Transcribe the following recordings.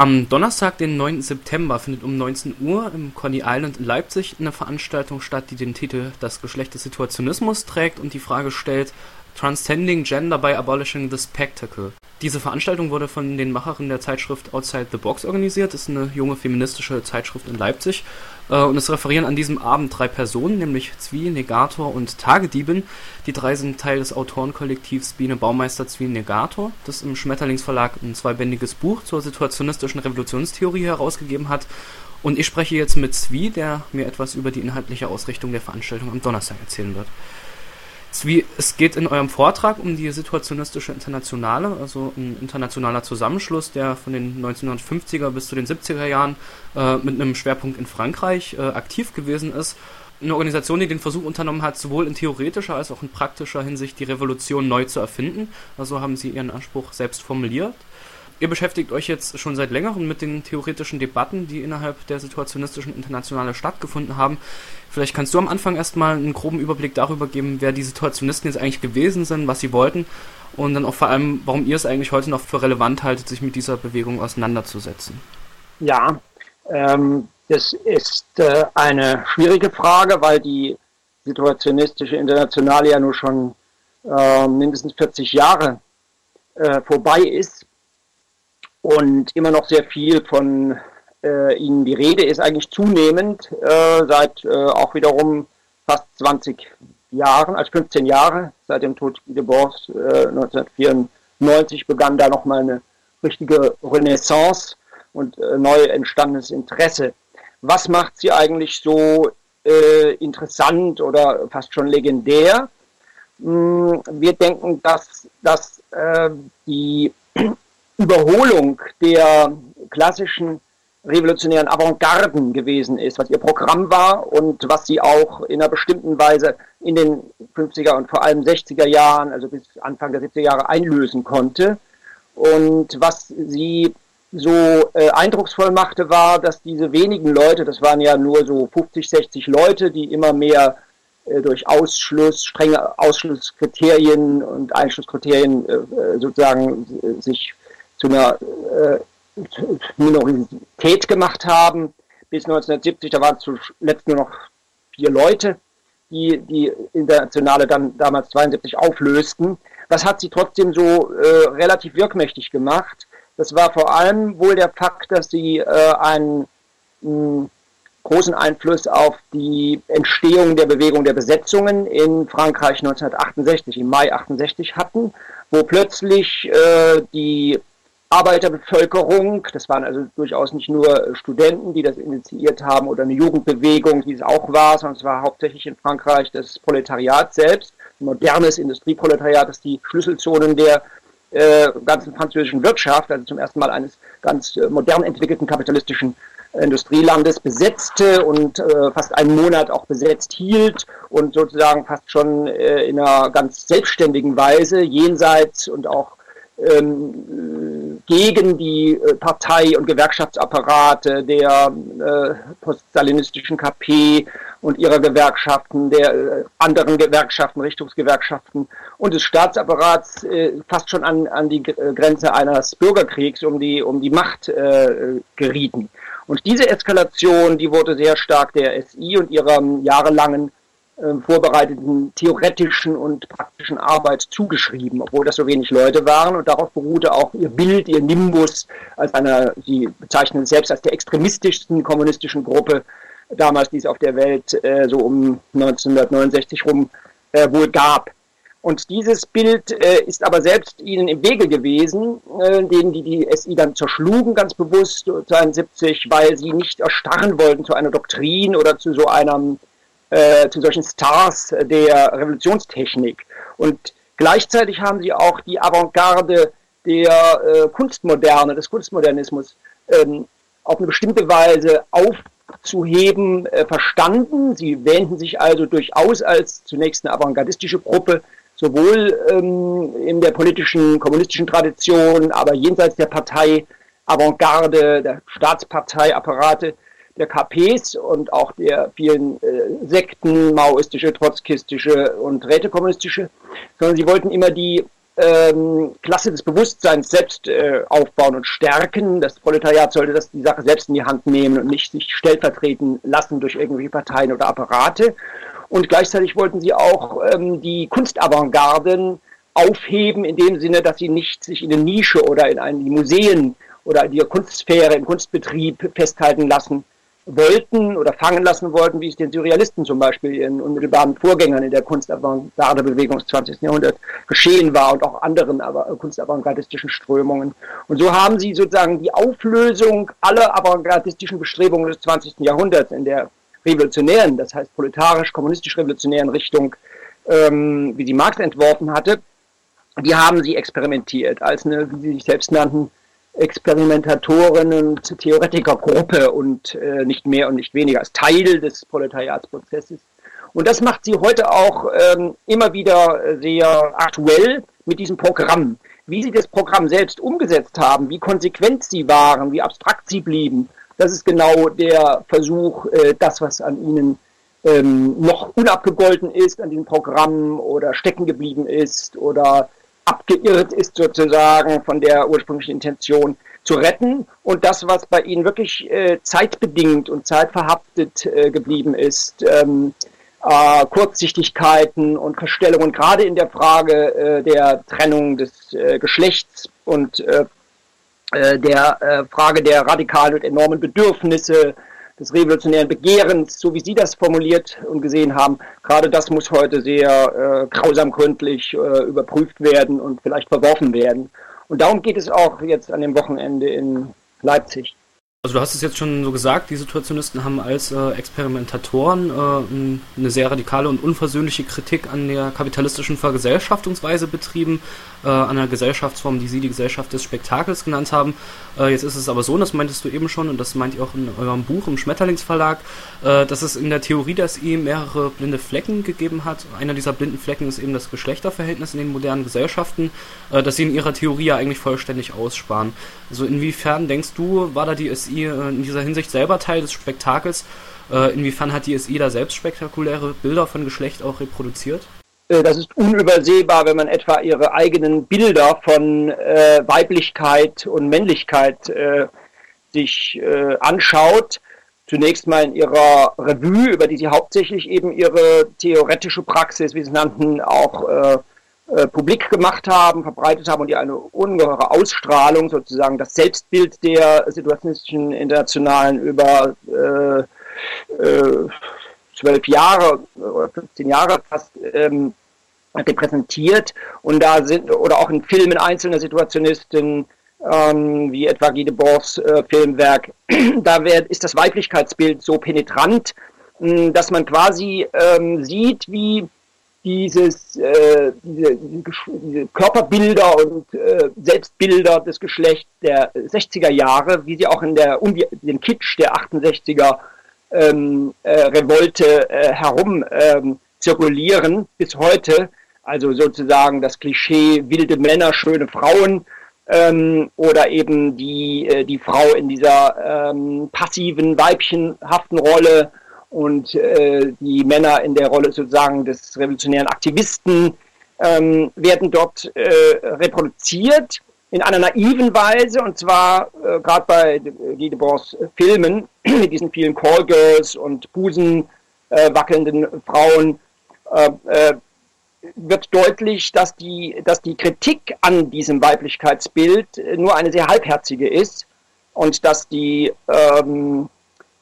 Am Donnerstag, den 9. September, findet um 19 Uhr im Coney Island in Leipzig eine Veranstaltung statt, die den Titel Das Geschlecht des Situationismus trägt und die Frage stellt, Transcending Gender by Abolishing the Spectacle. Diese Veranstaltung wurde von den Macherinnen der Zeitschrift Outside the Box organisiert. Das ist eine junge feministische Zeitschrift in Leipzig. Äh, und es referieren an diesem Abend drei Personen, nämlich Zwie, Negator und Tagediebin. Die drei sind Teil des Autorenkollektivs Biene Baumeister Zwie Negator, das im Schmetterlingsverlag ein zweibändiges Buch zur situationistischen Revolutionstheorie herausgegeben hat. Und ich spreche jetzt mit Zwie, der mir etwas über die inhaltliche Ausrichtung der Veranstaltung am Donnerstag erzählen wird. Es geht in eurem Vortrag um die Situationistische Internationale, also ein internationaler Zusammenschluss, der von den 1950er bis zu den 70er Jahren äh, mit einem Schwerpunkt in Frankreich äh, aktiv gewesen ist. Eine Organisation, die den Versuch unternommen hat, sowohl in theoretischer als auch in praktischer Hinsicht die Revolution neu zu erfinden. Also haben sie ihren Anspruch selbst formuliert. Ihr beschäftigt euch jetzt schon seit längerem mit den theoretischen Debatten, die innerhalb der situationistischen Internationale stattgefunden haben. Vielleicht kannst du am Anfang erstmal einen groben Überblick darüber geben, wer die Situationisten jetzt eigentlich gewesen sind, was sie wollten und dann auch vor allem, warum ihr es eigentlich heute noch für relevant haltet, sich mit dieser Bewegung auseinanderzusetzen. Ja, ähm, das ist äh, eine schwierige Frage, weil die situationistische Internationale ja nur schon äh, mindestens 40 Jahre äh, vorbei ist und immer noch sehr viel von äh, ihnen die Rede ist eigentlich zunehmend äh, seit äh, auch wiederum fast 20 Jahren, als 15 Jahre, seit dem Tod Boers äh, 1994 begann da nochmal eine richtige Renaissance und äh, neu entstandenes Interesse. Was macht sie eigentlich so äh, interessant oder fast schon legendär? Hm, wir denken, dass, dass äh, die Überholung der klassischen revolutionären Avantgarden gewesen ist, was ihr Programm war und was sie auch in einer bestimmten Weise in den 50er und vor allem 60er Jahren, also bis Anfang der 70er Jahre einlösen konnte. Und was sie so äh, eindrucksvoll machte, war, dass diese wenigen Leute, das waren ja nur so 50, 60 Leute, die immer mehr äh, durch Ausschluss, strenge Ausschlusskriterien und Einschlusskriterien äh, äh sozusagen äh, sich zu einer äh, Minorität gemacht haben. Bis 1970, da waren zuletzt nur noch vier Leute, die die Internationale dann damals 72 auflösten. Was hat sie trotzdem so äh, relativ wirkmächtig gemacht? Das war vor allem wohl der Fakt, dass sie äh, einen mh, großen Einfluss auf die Entstehung der Bewegung der Besetzungen in Frankreich 1968, im Mai 68 hatten, wo plötzlich äh, die Arbeiterbevölkerung, das waren also durchaus nicht nur Studenten, die das initiiert haben oder eine Jugendbewegung, die es auch war, sondern es war hauptsächlich in Frankreich das Proletariat selbst, ein modernes Industrieproletariat, das die Schlüsselzonen der äh, ganzen französischen Wirtschaft, also zum ersten Mal eines ganz äh, modern entwickelten kapitalistischen Industrielandes besetzte und äh, fast einen Monat auch besetzt hielt und sozusagen fast schon äh, in einer ganz selbstständigen Weise jenseits und auch ähm, gegen die äh, Partei- und Gewerkschaftsapparate der äh, poststalinistischen KP und ihrer Gewerkschaften, der äh, anderen Gewerkschaften, Richtungsgewerkschaften und des Staatsapparats äh, fast schon an, an die Grenze eines Bürgerkriegs um die, um die Macht äh, gerieten. Und diese Eskalation, die wurde sehr stark der SI und ihrer jahrelangen ähm, vorbereiteten theoretischen und praktischen Arbeit zugeschrieben, obwohl das so wenig Leute waren. Und darauf beruhte auch ihr Bild, ihr Nimbus als einer, sie bezeichnen selbst als der extremistischsten kommunistischen Gruppe damals, die es auf der Welt äh, so um 1969 rum äh, wohl gab. Und dieses Bild äh, ist aber selbst ihnen im Wege gewesen, äh, denen die die SI dann zerschlugen, ganz bewusst, 1972, weil sie nicht erstarren wollten zu einer Doktrin oder zu so einem äh, zu solchen Stars der Revolutionstechnik. Und gleichzeitig haben sie auch die Avantgarde der äh, Kunstmoderne, des Kunstmodernismus ähm, auf eine bestimmte Weise aufzuheben äh, verstanden. Sie wähnten sich also durchaus als zunächst eine avantgardistische Gruppe, sowohl ähm, in der politischen, kommunistischen Tradition, aber jenseits der Partei, Avantgarde, der Staatsparteiapparate, der KPs und auch der vielen äh, Sekten, maoistische, trotzkistische und rätekommunistische, sondern sie wollten immer die, ähm, Klasse des Bewusstseins selbst äh, aufbauen und stärken. Das Proletariat sollte das die Sache selbst in die Hand nehmen und nicht sich stellvertreten lassen durch irgendwelche Parteien oder Apparate. Und gleichzeitig wollten sie auch ähm, die Kunstavantgarden aufheben, in dem Sinne, dass sie nicht sich in eine Nische oder in die Museen oder in die Kunstsphäre, im Kunstbetrieb festhalten lassen wollten oder fangen lassen wollten, wie es den Surrealisten zum Beispiel, ihren unmittelbaren Vorgängern in der Kunstavantgarde-Bewegung des 20. Jahrhunderts geschehen war und auch anderen aber, kunstavantgardistischen Strömungen. Und so haben sie sozusagen die Auflösung aller avantgardistischen Bestrebungen des 20. Jahrhunderts in der revolutionären, das heißt proletarisch-kommunistisch-revolutionären Richtung, ähm, wie sie Marx entworfen hatte, die haben sie experimentiert als eine, wie sie sich selbst nannten, Experimentatoren und Theoretikergruppe und äh, nicht mehr und nicht weniger als Teil des Proletariatsprozesses. Und das macht sie heute auch ähm, immer wieder sehr aktuell mit diesem Programm. Wie sie das Programm selbst umgesetzt haben, wie konsequent sie waren, wie abstrakt sie blieben, das ist genau der Versuch, äh, das, was an ihnen ähm, noch unabgegolten ist, an diesem Programm oder stecken geblieben ist oder abgeirrt ist sozusagen von der ursprünglichen Intention zu retten und das, was bei ihnen wirklich äh, zeitbedingt und zeitverhaftet äh, geblieben ist, ähm, äh, Kurzsichtigkeiten und Verstellungen, gerade in der Frage äh, der Trennung des äh, Geschlechts und äh, der Frage der radikalen und enormen Bedürfnisse des revolutionären Begehrens, so wie Sie das formuliert und gesehen haben, gerade das muss heute sehr äh, grausam gründlich äh, überprüft werden und vielleicht verworfen werden. Und darum geht es auch jetzt an dem Wochenende in Leipzig. Also du hast es jetzt schon so gesagt, die Situationisten haben als äh, Experimentatoren äh, eine sehr radikale und unversöhnliche Kritik an der kapitalistischen Vergesellschaftungsweise betrieben, äh, an einer Gesellschaftsform, die sie die Gesellschaft des Spektakels genannt haben. Äh, jetzt ist es aber so, und das meintest du eben schon, und das meint ihr auch in eurem Buch im Schmetterlingsverlag, äh, dass es in der Theorie des I mehrere blinde Flecken gegeben hat. Einer dieser blinden Flecken ist eben das Geschlechterverhältnis in den modernen Gesellschaften, äh, das sie in ihrer Theorie ja eigentlich vollständig aussparen. Also inwiefern denkst du, war da die SI äh, in dieser Hinsicht selber Teil des Spektakels. Äh, inwiefern hat die SI da selbst spektakuläre Bilder von Geschlecht auch reproduziert? Äh, das ist unübersehbar, wenn man etwa ihre eigenen Bilder von äh, Weiblichkeit und Männlichkeit äh, sich äh, anschaut. Zunächst mal in ihrer Revue, über die sie hauptsächlich eben ihre theoretische Praxis, wie sie nannten, auch äh, publik gemacht haben, verbreitet haben und die eine ungeheure Ausstrahlung, sozusagen das Selbstbild der situationistischen Internationalen über äh, äh, zwölf Jahre oder 15 Jahre fast ähm, repräsentiert. Und da sind, oder auch in Filmen einzelner Situationisten, ähm, wie etwa Guy Debord's äh, Filmwerk, da wird, ist das Weiblichkeitsbild so penetrant, mh, dass man quasi ähm, sieht, wie dieses, äh, diese, diese, Körperbilder und äh, Selbstbilder des Geschlechts der 60er Jahre, wie sie auch in der um den Kitsch der 68er ähm, äh, Revolte äh, herum ähm, zirkulieren bis heute. Also sozusagen das Klischee wilde Männer, schöne Frauen ähm, oder eben die, äh, die Frau in dieser ähm, passiven, weibchenhaften Rolle und äh, die Männer in der Rolle sozusagen des revolutionären Aktivisten ähm, werden dort äh, reproduziert in einer naiven Weise und zwar äh, gerade bei Guy Debord's Filmen mit diesen vielen Callgirls und Busen äh, wackelnden Frauen äh, äh, wird deutlich, dass die, dass die Kritik an diesem Weiblichkeitsbild nur eine sehr halbherzige ist und dass die ähm,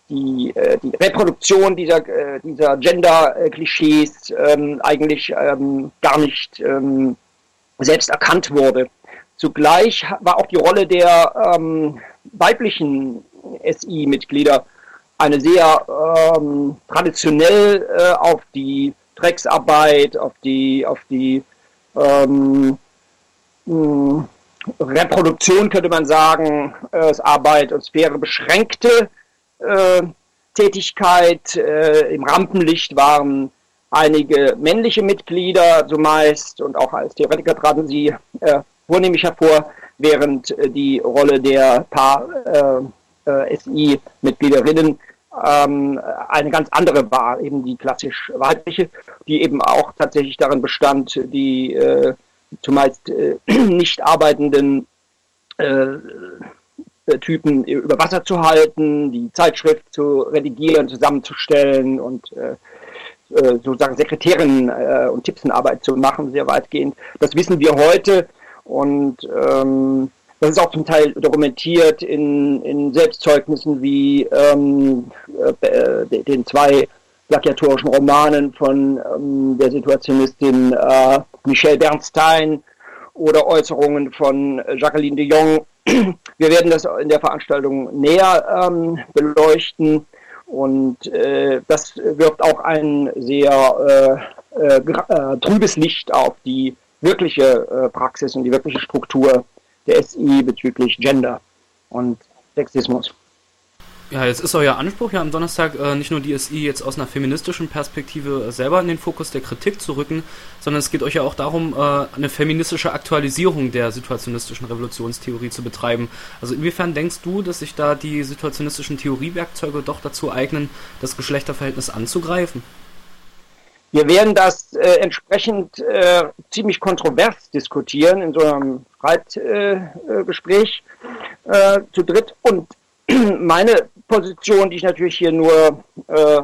die, äh, die Reproduktion dieser, äh, dieser Gender-Klischees ähm, eigentlich ähm, gar nicht ähm, selbst erkannt wurde. Zugleich war auch die Rolle der ähm, weiblichen SI-Mitglieder eine sehr ähm, traditionell äh, auf die Drecksarbeit, auf die, auf die ähm, mh, Reproduktion, könnte man sagen, äh, Arbeit und Sphäre beschränkte äh, Tätigkeit. Äh, Im Rampenlicht waren einige männliche Mitglieder zumeist und auch als Theoretiker traten sie äh, vornehmlich hervor, während äh, die Rolle der paar äh, äh, SI-Mitgliederinnen ähm, eine ganz andere war, eben die klassisch weibliche, die eben auch tatsächlich darin bestand, die zumeist äh, nicht arbeitenden äh, Typen über Wasser zu halten, die Zeitschrift zu redigieren, zusammenzustellen und äh, äh, sozusagen Sekretärin äh, und Tippsenarbeit zu machen, sehr weitgehend. Das wissen wir heute und ähm, das ist auch zum Teil dokumentiert in, in Selbstzeugnissen wie ähm, äh, den zwei plagiatorischen Romanen von ähm, der Situationistin äh, Michelle Bernstein oder Äußerungen von Jacqueline de Jong. Wir werden das in der Veranstaltung näher ähm, beleuchten. Und äh, das wirft auch ein sehr äh, äh, äh trübes Licht auf die wirkliche äh, Praxis und die wirkliche Struktur der SI bezüglich Gender und Sexismus. Ja, jetzt ist euer Anspruch ja am Donnerstag äh, nicht nur die SI jetzt aus einer feministischen Perspektive selber in den Fokus der Kritik zu rücken, sondern es geht euch ja auch darum, äh, eine feministische Aktualisierung der situationistischen Revolutionstheorie zu betreiben. Also inwiefern denkst du, dass sich da die situationistischen Theoriewerkzeuge doch dazu eignen, das Geschlechterverhältnis anzugreifen? Wir werden das äh, entsprechend äh, ziemlich kontrovers diskutieren in so einem Streitgespräch äh, äh, zu dritt. Und meine Position, die ich natürlich hier nur äh,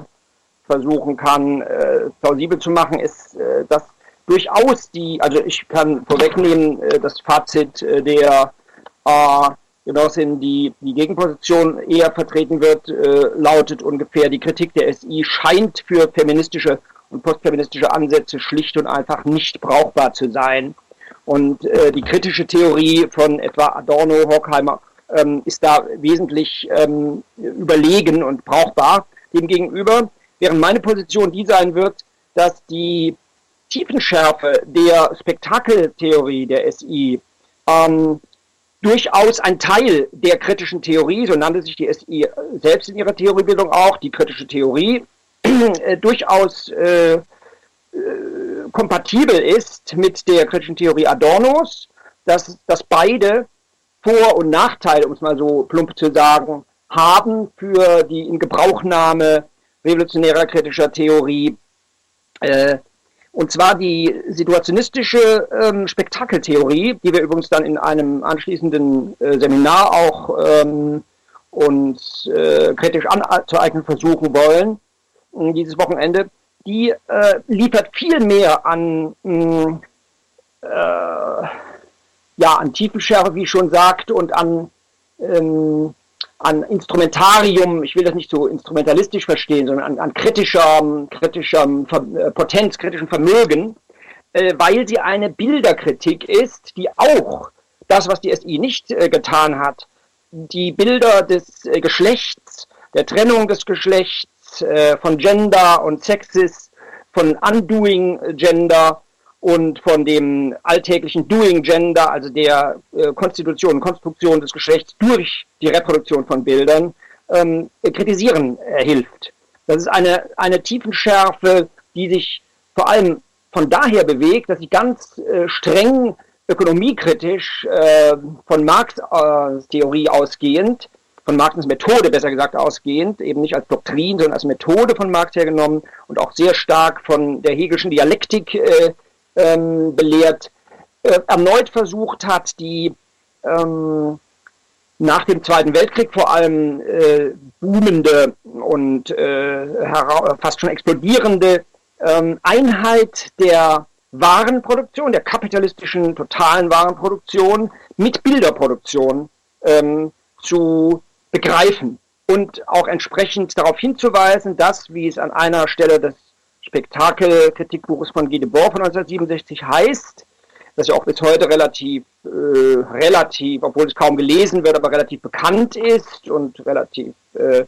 versuchen kann, äh, plausibel zu machen, ist, äh, dass durchaus die, also ich kann vorwegnehmen, äh, das Fazit äh, der äh, Genossin, die die Gegenposition eher vertreten wird, äh, lautet ungefähr, die Kritik der SI scheint für feministische und postfeministische Ansätze schlicht und einfach nicht brauchbar zu sein. Und äh, die kritische Theorie von etwa Adorno, Horkheimer ähm, ist da wesentlich ähm, überlegen und brauchbar demgegenüber, während meine Position die sein wird, dass die Tiefenschärfe der Spektakeltheorie der SI ähm, durchaus ein Teil der kritischen Theorie, so nannte sich die SI selbst in ihrer Theoriebildung auch, die kritische Theorie, äh, durchaus äh, äh, kompatibel ist mit der kritischen Theorie Adornos, dass, dass beide vor- und Nachteile, um es mal so plump zu sagen, haben für die in Gebrauchnahme revolutionärer kritischer Theorie. Äh, und zwar die situationistische ähm, Spektakeltheorie, die wir übrigens dann in einem anschließenden äh, Seminar auch ähm, uns äh, kritisch anzueignen versuchen wollen, dieses Wochenende, die äh, liefert viel mehr an äh, ja, an Tiefenschärfe, wie ich schon sagt, und an, ähm, an Instrumentarium, ich will das nicht so instrumentalistisch verstehen, sondern an, an kritischer, kritischer äh, Potenz, kritischem Vermögen, äh, weil sie eine Bilderkritik ist, die auch das, was die SI nicht äh, getan hat, die Bilder des äh, Geschlechts, der Trennung des Geschlechts, äh, von Gender und Sexis, von Undoing Gender, und von dem alltäglichen Doing Gender, also der äh, Konstitution, Konstruktion des Geschlechts durch die Reproduktion von Bildern, ähm, kritisieren äh, hilft. Das ist eine, eine Tiefenschärfe, die sich vor allem von daher bewegt, dass sie ganz äh, streng ökonomiekritisch äh, von Marx äh, Theorie ausgehend, von Marx Methode besser gesagt ausgehend, eben nicht als Doktrin, sondern als Methode von Marx hergenommen und auch sehr stark von der Hegelschen Dialektik äh, ähm, belehrt, äh, erneut versucht hat, die ähm, nach dem Zweiten Weltkrieg vor allem äh, boomende und äh, fast schon explodierende ähm, Einheit der Warenproduktion, der kapitalistischen totalen Warenproduktion mit Bilderproduktion ähm, zu begreifen und auch entsprechend darauf hinzuweisen, dass, wie es an einer Stelle des Spektakelkritikbuches von Guy Debord von 1967 heißt, das ja auch bis heute relativ, äh, relativ, obwohl es kaum gelesen wird, aber relativ bekannt ist und relativ äh,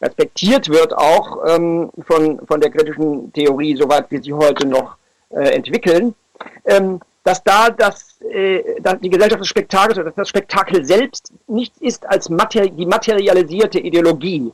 respektiert wird auch ähm, von, von der kritischen Theorie, soweit wir sie heute noch äh, entwickeln, ähm, dass da das, äh, dass die Gesellschaft des Spektakels oder das Spektakel selbst nichts ist als materi die materialisierte Ideologie.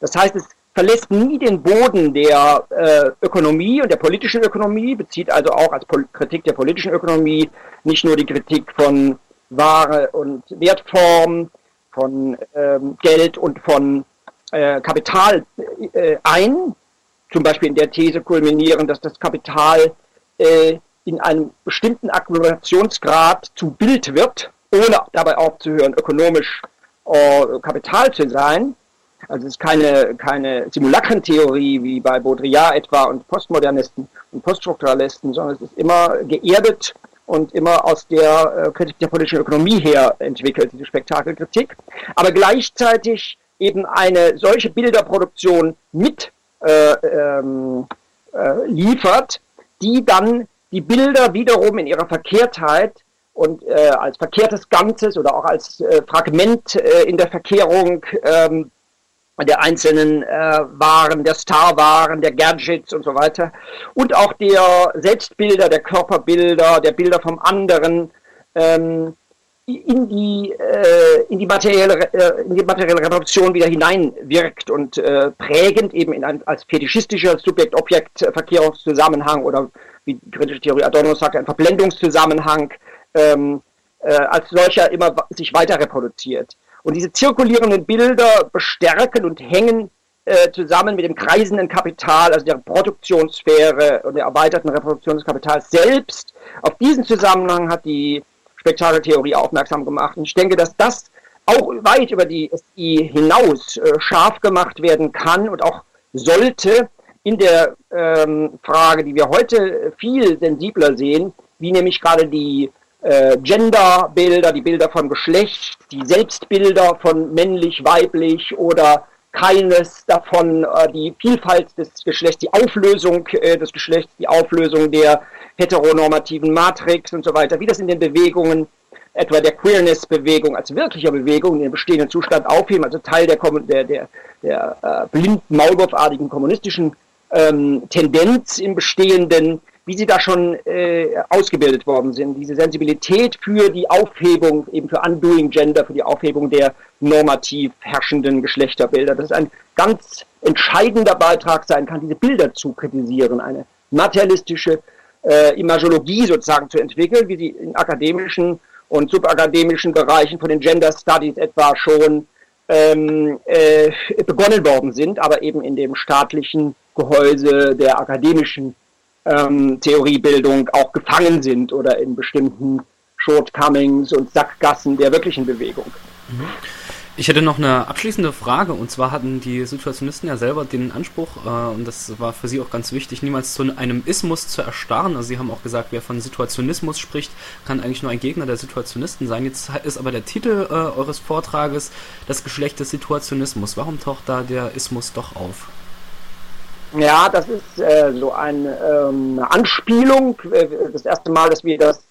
Das heißt, es verlässt nie den Boden der äh, Ökonomie und der politischen Ökonomie, bezieht also auch als Pol Kritik der politischen Ökonomie nicht nur die Kritik von Ware und Wertform, von ähm, Geld und von äh, Kapital äh, ein, zum Beispiel in der These kulminieren, dass das Kapital äh, in einem bestimmten Akkumulationsgrad zu Bild wird, ohne dabei aufzuhören, ökonomisch äh, Kapital zu sein. Also es ist keine, keine Simulakrentheorie wie bei Baudrillard etwa und Postmodernisten und Poststrukturalisten, sondern es ist immer geerdet und immer aus der äh, Kritik der politischen Ökonomie her entwickelt, diese Spektakelkritik. Aber gleichzeitig eben eine solche Bilderproduktion mit äh, ähm, äh, liefert, die dann die Bilder wiederum in ihrer Verkehrtheit und äh, als verkehrtes Ganzes oder auch als äh, Fragment äh, in der Verkehrung ähm, der einzelnen äh, Waren, der Starwaren, der Gadgets und so weiter. Und auch der Selbstbilder, der Körperbilder, der Bilder vom anderen ähm, in die, äh, in, die materielle, äh, in die materielle Reproduktion wieder hineinwirkt und prägend eben in ein, als fetischistischer Subjekt-Objekt-Verkehrungszusammenhang oder wie die kritische Theorie Adorno sagt, ein Verblendungszusammenhang ähm, äh, als solcher immer sich weiter reproduziert. Und diese zirkulierenden Bilder bestärken und hängen äh, zusammen mit dem kreisenden Kapital, also der Produktionssphäre und der erweiterten Reproduktion des Kapitals selbst. Auf diesen Zusammenhang hat die Spektakeltheorie aufmerksam gemacht. Und ich denke, dass das auch weit über die SI hinaus äh, scharf gemacht werden kann und auch sollte in der ähm, Frage, die wir heute viel sensibler sehen, wie nämlich gerade die äh, Genderbilder, die Bilder von Geschlecht, die Selbstbilder von männlich, weiblich oder keines davon, äh, die Vielfalt des Geschlechts, die Auflösung äh, des Geschlechts, die Auflösung der heteronormativen Matrix und so weiter, wie das in den Bewegungen, etwa der Queerness-Bewegung als wirklicher Bewegung in den bestehenden Zustand aufheben, also Teil der, der, der, der äh, blind maulwurfartigen kommunistischen ähm, Tendenz im Bestehenden, wie sie da schon äh, ausgebildet worden sind. Diese Sensibilität für die Aufhebung, eben für Undoing Gender, für die Aufhebung der normativ herrschenden Geschlechterbilder. Das ist ein ganz entscheidender Beitrag sein kann, diese Bilder zu kritisieren, eine materialistische äh, Imagologie sozusagen zu entwickeln, wie sie in akademischen und subakademischen Bereichen von den Gender Studies etwa schon ähm, äh, begonnen worden sind, aber eben in dem staatlichen Gehäuse der akademischen ähm, Theoriebildung auch gefangen sind oder in bestimmten Shortcomings und Sackgassen der wirklichen Bewegung. Mhm. Ich hätte noch eine abschließende Frage und zwar hatten die Situationisten ja selber den Anspruch, äh, und das war für sie auch ganz wichtig, niemals zu einem Ismus zu erstarren. Also sie haben auch gesagt, wer von Situationismus spricht, kann eigentlich nur ein Gegner der Situationisten sein. Jetzt ist aber der Titel äh, eures Vortrages das Geschlecht des Situationismus. Warum taucht da der Ismus doch auf? Ja, das ist äh, so ein, ähm, eine Anspielung. Äh, das erste Mal, dass wir das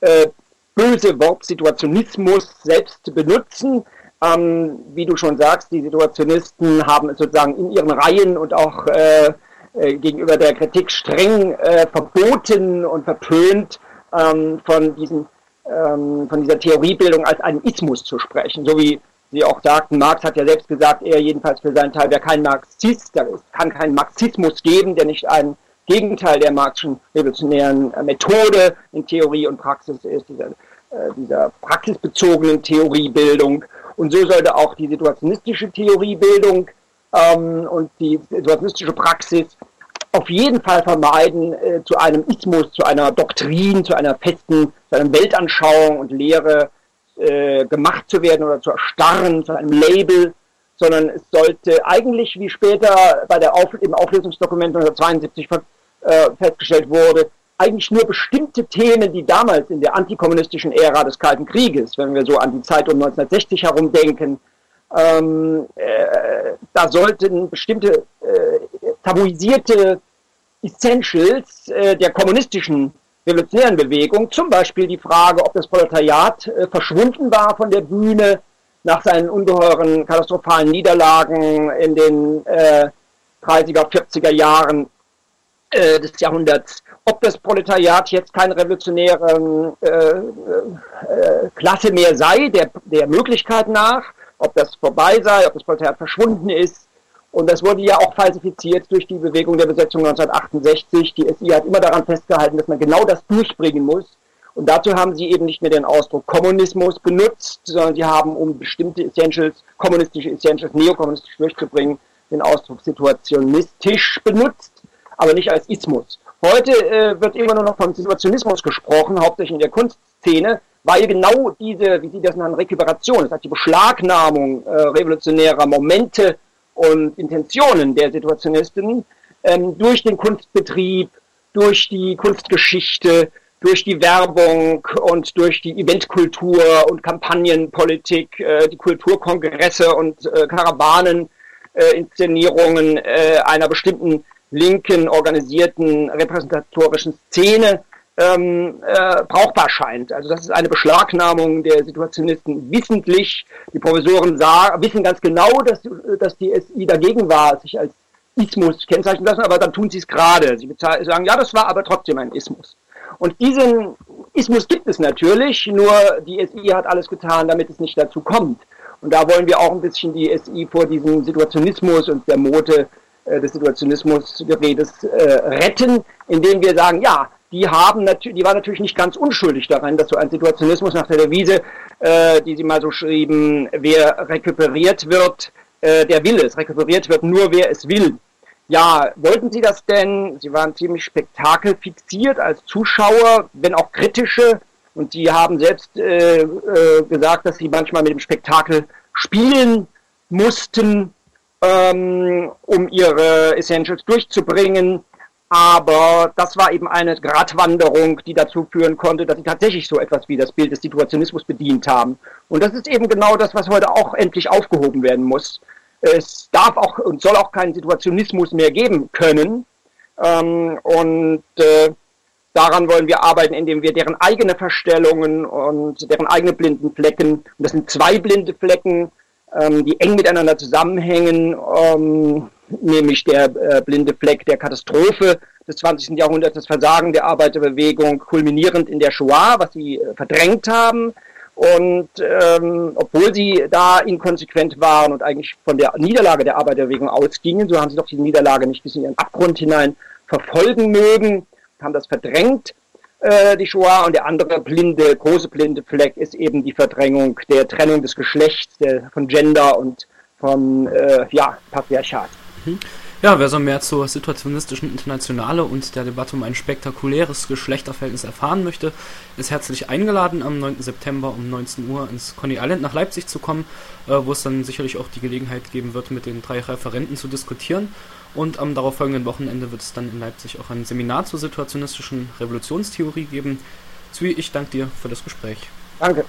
äh, böse Wort Situationismus selbst benutzen ähm, wie du schon sagst, die Situationisten haben sozusagen in ihren Reihen und auch äh, äh, gegenüber der Kritik streng äh, verboten und verpönt, ähm, von, diesen, ähm, von dieser Theoriebildung als einen Ismus zu sprechen. So wie Sie auch sagten, Marx hat ja selbst gesagt, er jedenfalls für seinen Teil wäre kein Marxist, da kann keinen Marxismus geben, der nicht ein Gegenteil der marxischen revolutionären Methode in Theorie und Praxis ist, dieser, äh, dieser praxisbezogenen Theoriebildung. Und so sollte auch die situationistische Theoriebildung ähm, und die situationistische Praxis auf jeden Fall vermeiden, äh, zu einem Ismus, zu einer Doktrin, zu einer festen, zu einer Weltanschauung und Lehre äh, gemacht zu werden oder zu erstarren, zu einem Label, sondern es sollte eigentlich, wie später bei der Auf im Auflösungsdokument 1972 äh, festgestellt wurde, eigentlich nur bestimmte Themen, die damals in der antikommunistischen Ära des Kalten Krieges, wenn wir so an die Zeit um 1960 herum denken, ähm, äh, da sollten bestimmte äh, tabuisierte Essentials äh, der kommunistischen revolutionären Bewegung, zum Beispiel die Frage, ob das Proletariat äh, verschwunden war von der Bühne nach seinen ungeheuren katastrophalen Niederlagen in den 30er, äh, 40er Jahren äh, des Jahrhunderts, ob das Proletariat jetzt keine revolutionäre äh, äh, Klasse mehr sei, der, der Möglichkeit nach, ob das vorbei sei, ob das Proletariat verschwunden ist. Und das wurde ja auch falsifiziert durch die Bewegung der Besetzung 1968. Die SI hat immer daran festgehalten, dass man genau das durchbringen muss. Und dazu haben sie eben nicht mehr den Ausdruck Kommunismus benutzt, sondern sie haben, um bestimmte Essentials, kommunistische Essentials, neokommunistisch durchzubringen, den Ausdruck situationistisch benutzt, aber nicht als Ismus. Heute äh, wird immer nur noch vom Situationismus gesprochen, hauptsächlich in der Kunstszene, weil genau diese, wie Sie das nennen, Rekuperation, das heißt die Beschlagnahmung äh, revolutionärer Momente und Intentionen der Situationisten ähm, durch den Kunstbetrieb, durch die Kunstgeschichte, durch die Werbung und durch die Eventkultur und Kampagnenpolitik, äh, die Kulturkongresse und äh, Karawanen-Inszenierungen äh, einer bestimmten linken organisierten repräsentatorischen Szene ähm, äh, brauchbar scheint. Also das ist eine Beschlagnahmung der Situationisten wissentlich. Die Professoren sagen, wissen ganz genau, dass, dass die SI dagegen war, sich als Ismus kennzeichnen lassen, aber dann tun sie es gerade. Sie sagen, ja, das war aber trotzdem ein Ismus. Und diesen Ismus gibt es natürlich, nur die SI hat alles getan, damit es nicht dazu kommt. Und da wollen wir auch ein bisschen die SI vor diesem Situationismus und der Mode äh, des Situationismusgeredes äh, retten, indem wir sagen, ja, die haben natürlich, die war natürlich nicht ganz unschuldig daran, dass so ein Situationismus nach der Devise, äh, die sie mal so schrieben, wer rekuperiert wird, äh, der will es. Rekuperiert wird nur, wer es will. Ja, wollten Sie das denn? Sie waren ziemlich spektakelfixiert als Zuschauer, wenn auch kritische. Und Sie haben selbst äh, äh, gesagt, dass Sie manchmal mit dem Spektakel spielen mussten, ähm, um Ihre Essentials durchzubringen. Aber das war eben eine Gratwanderung, die dazu führen konnte, dass sie tatsächlich so etwas wie das Bild des Situationismus bedient haben. Und das ist eben genau das, was heute auch endlich aufgehoben werden muss. Es darf auch und soll auch keinen Situationismus mehr geben können. Ähm, und äh, daran wollen wir arbeiten, indem wir deren eigene Verstellungen und deren eigene blinden Flecken, und das sind zwei blinde Flecken, ähm, die eng miteinander zusammenhängen, ähm, nämlich der äh, blinde Fleck der Katastrophe des 20. Jahrhunderts, das Versagen der Arbeiterbewegung, kulminierend in der Shoah, was sie äh, verdrängt haben. Und ähm, obwohl sie da inkonsequent waren und eigentlich von der Niederlage der Arbeiterbewegung ausgingen, so haben sie doch diese Niederlage nicht bis in ihren Abgrund hinein verfolgen mögen, haben das verdrängt, äh, die Shoah. Und der andere blinde, große blinde Fleck ist eben die Verdrängung der Trennung des Geschlechts, der, von Gender und von äh, ja, Patriarchat. Mhm. Ja, wer so mehr zur situationistischen Internationale und der Debatte um ein spektakuläres Geschlechterverhältnis erfahren möchte, ist herzlich eingeladen, am 9. September um 19 Uhr ins Coney Island nach Leipzig zu kommen, äh, wo es dann sicherlich auch die Gelegenheit geben wird, mit den drei Referenten zu diskutieren. Und am darauffolgenden Wochenende wird es dann in Leipzig auch ein Seminar zur situationistischen Revolutionstheorie geben. Zui, ich danke dir für das Gespräch. Danke.